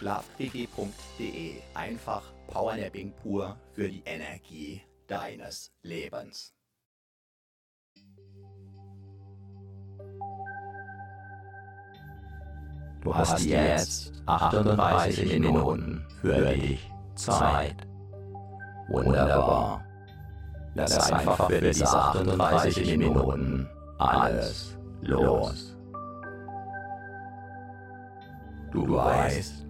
schlafpg.de. Einfach Powernapping pur für die Energie deines Lebens. Du hast jetzt 38 Minuten für dich Zeit. Wunderbar. Lass einfach für diese 38 Minuten alles los. Du weißt,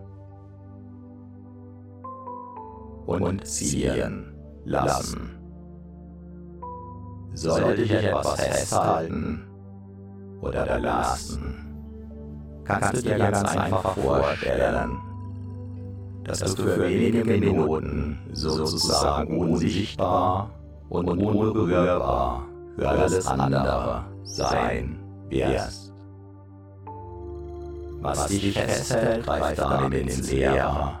und ziehen lassen. Sollte dich etwas festhalten oder belasten, kannst du dir ganz einfach vorstellen, dass du für wenige Minuten sozusagen unsichtbar und unberührbar für alles andere sein wirst. Was dich festhält, greift damit ins Leere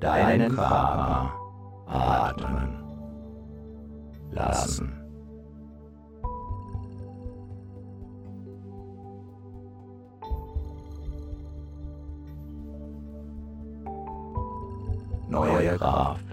deinen Körper atmen lassen. Neue Kraft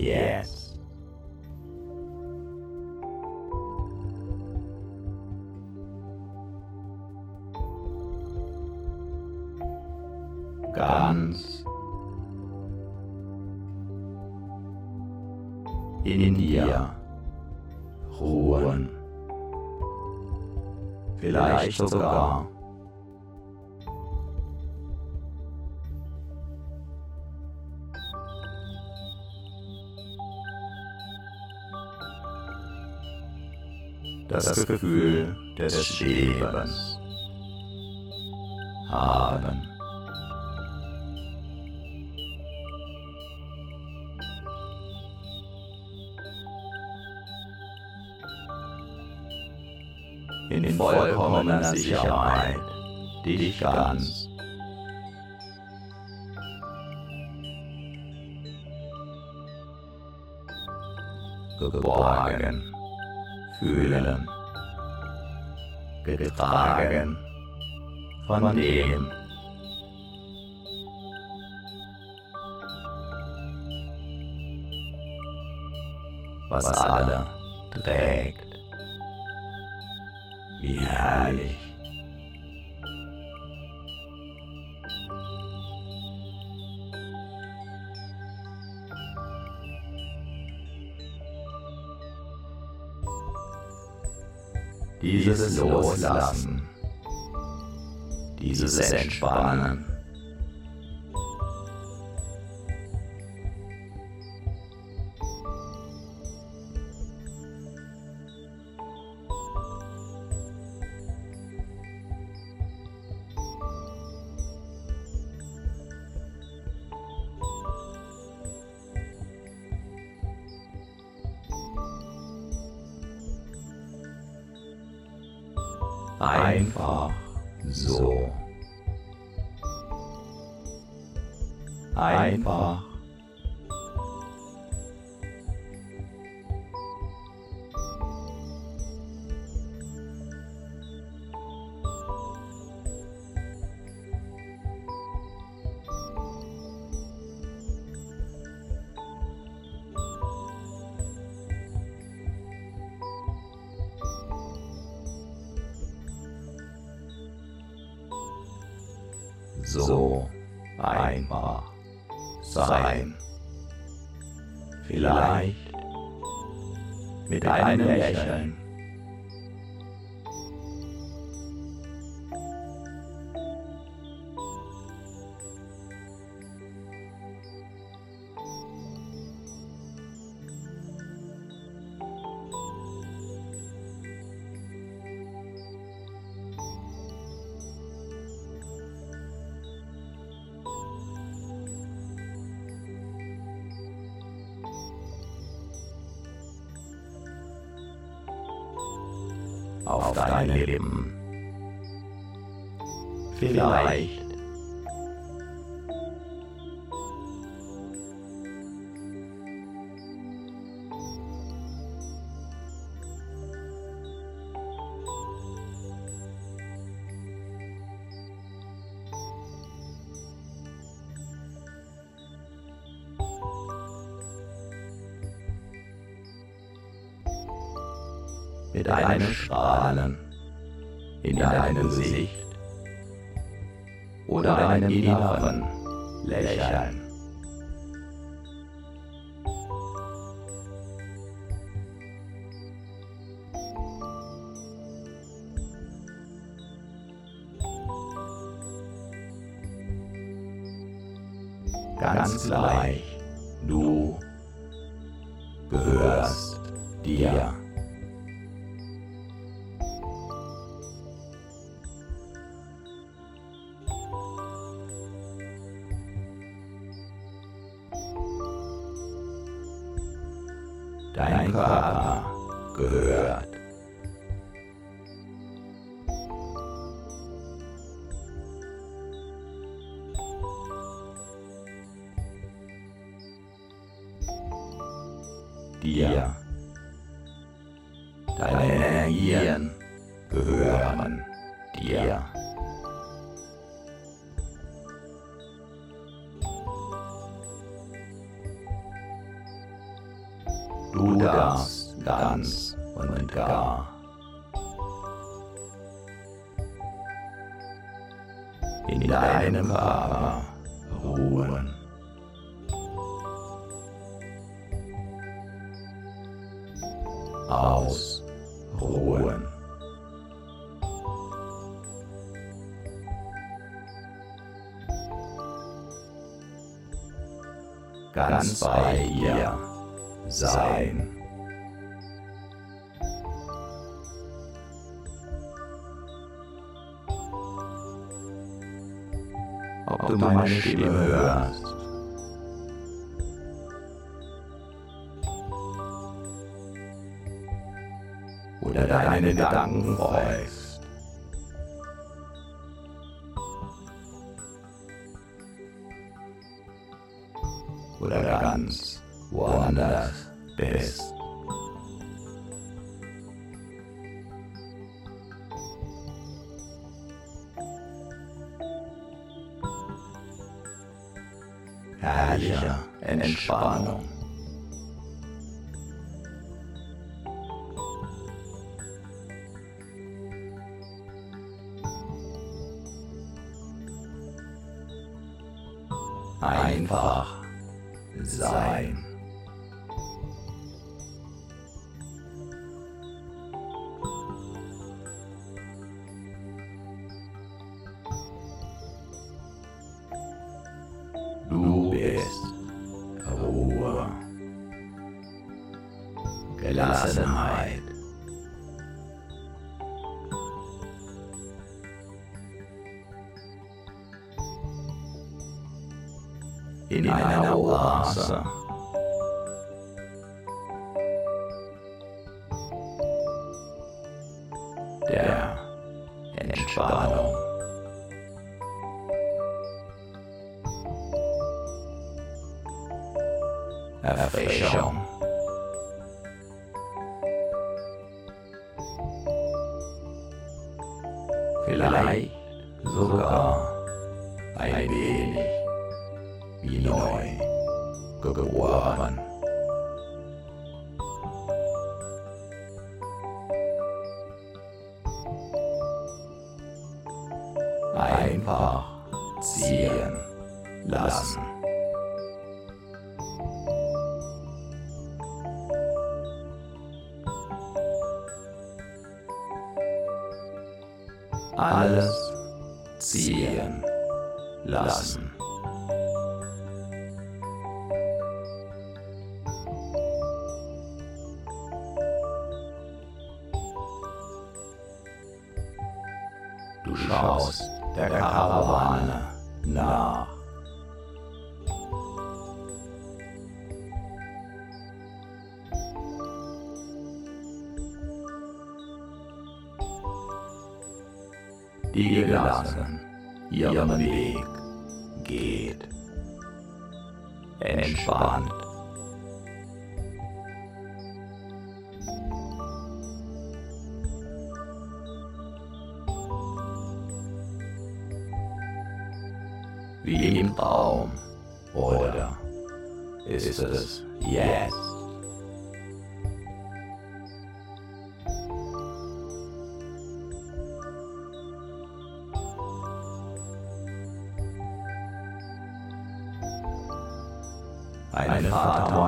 Jetzt. Ganz in dir ruhen. Vielleicht sogar das Gefühl des Schwebens haben. In vollkommener Sicherheit. Dich ganz. geborgen fühlen, getragen von dem, was alle trägt. Wie herrlich. Dieses Loslassen, dieses Entspannen. So einfach sein. Vielleicht mit einem Lächeln. Strahlen in deinem Gesicht oder einem inneren Lächeln. Ganz leicht in deinem Arm ruhen. Ausruhen. Ganz bei ihr sein. meine Stimme hörst. Oder deine Gedanken freust. einfach sein. alles ziehen lassen.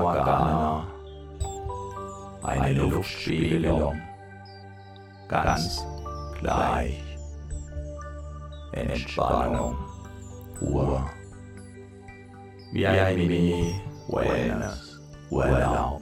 Fata Morgana, eine Luftspiegelung, ganz gleich. Entspannung, Ruhe, wie ein Mini-Wellness, Urlaub.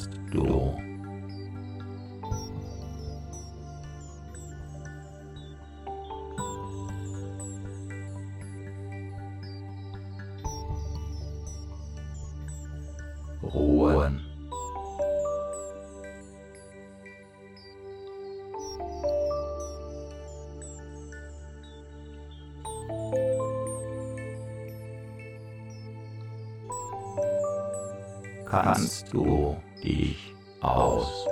Kannst du dich ausruhen?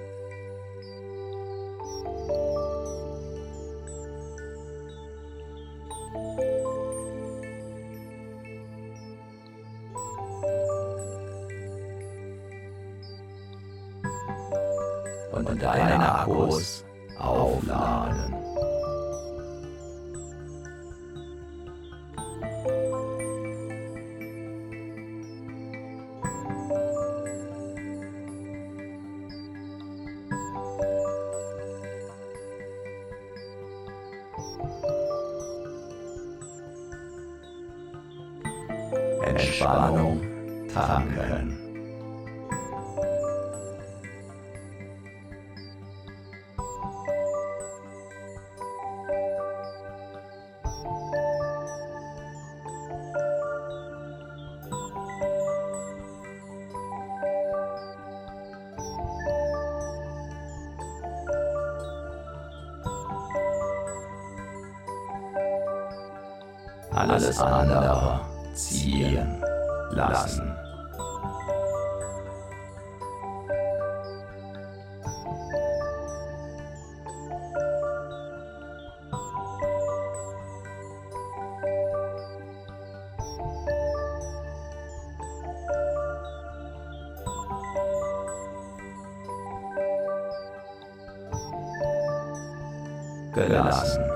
Gelassen.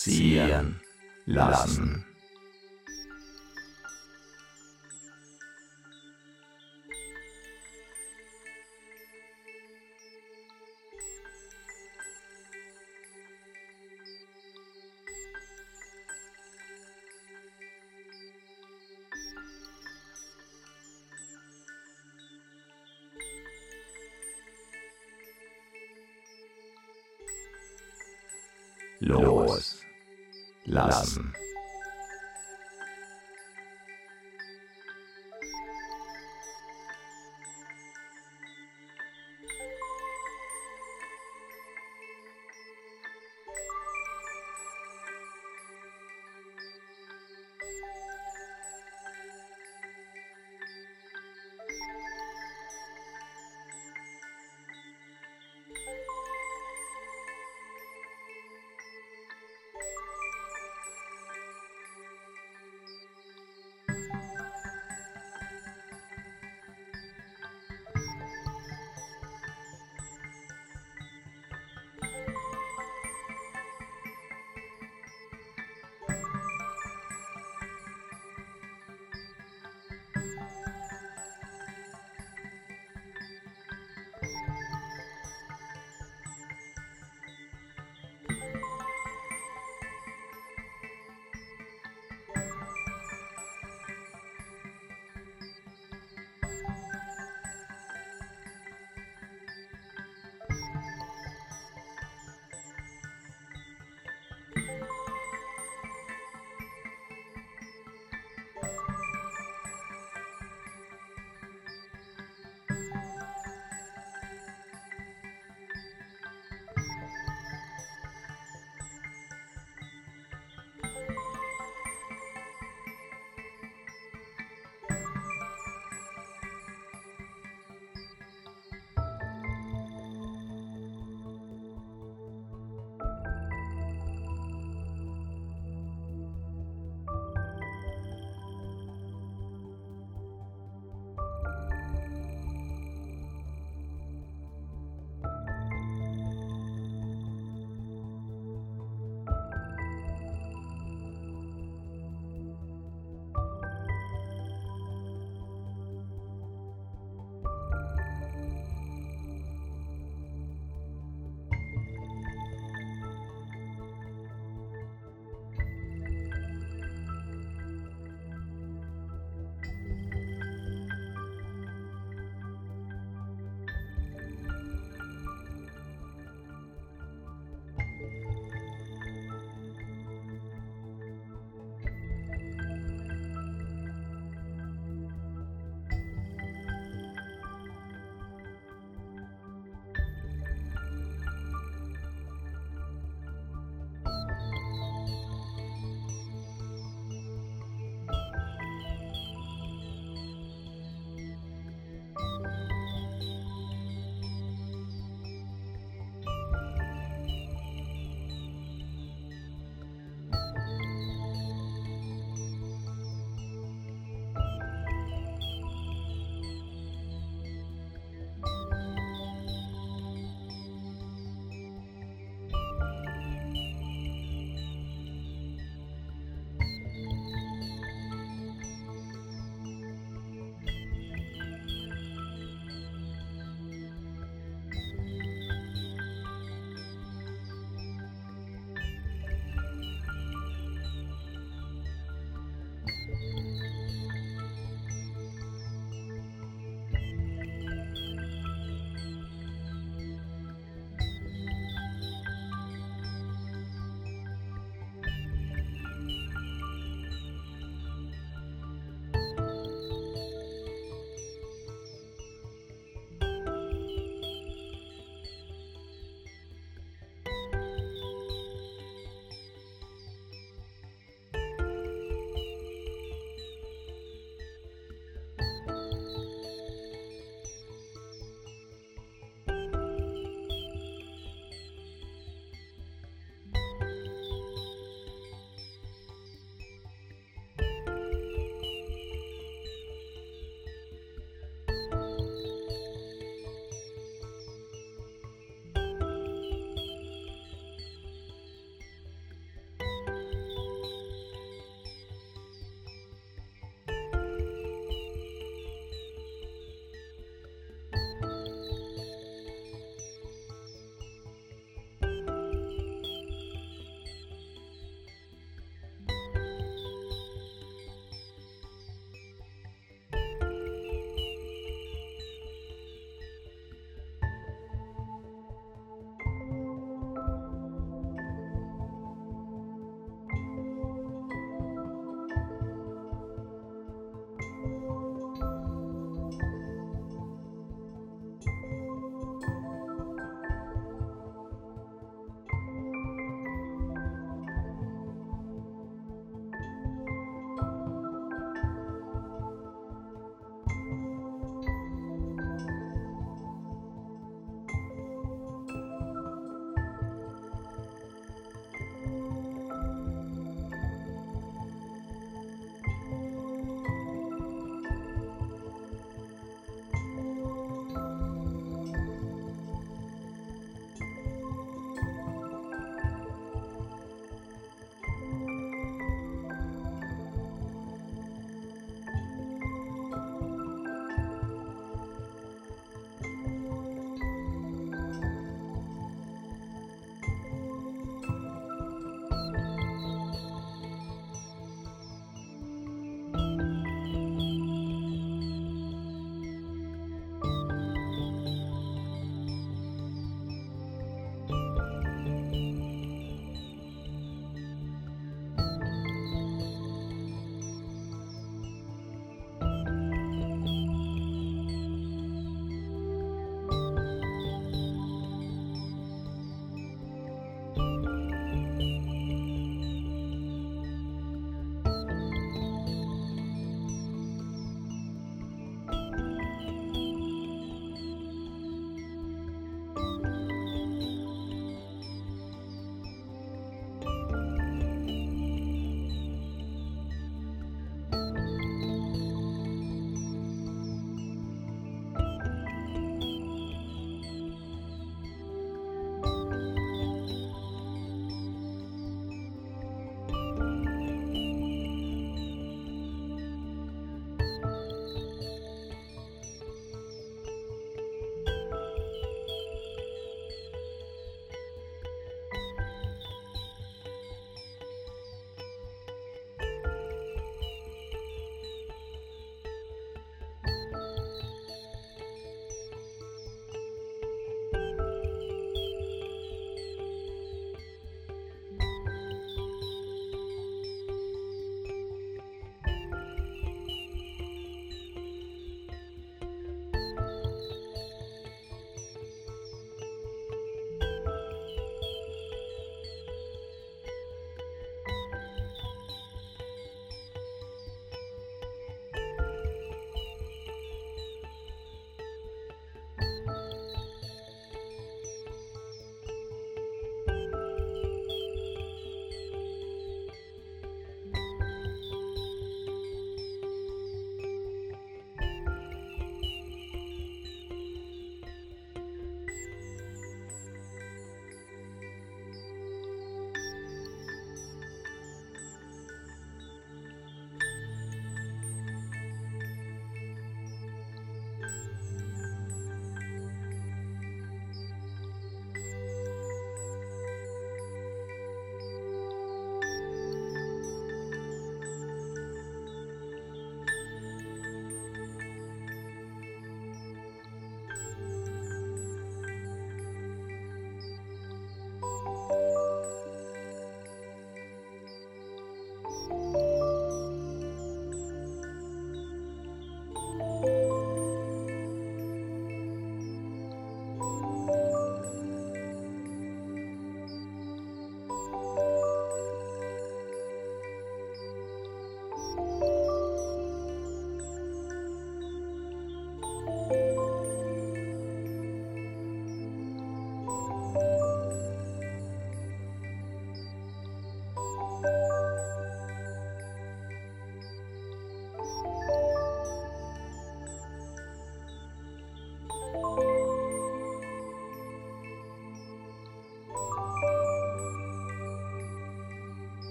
Ziehen lassen. Los lassen.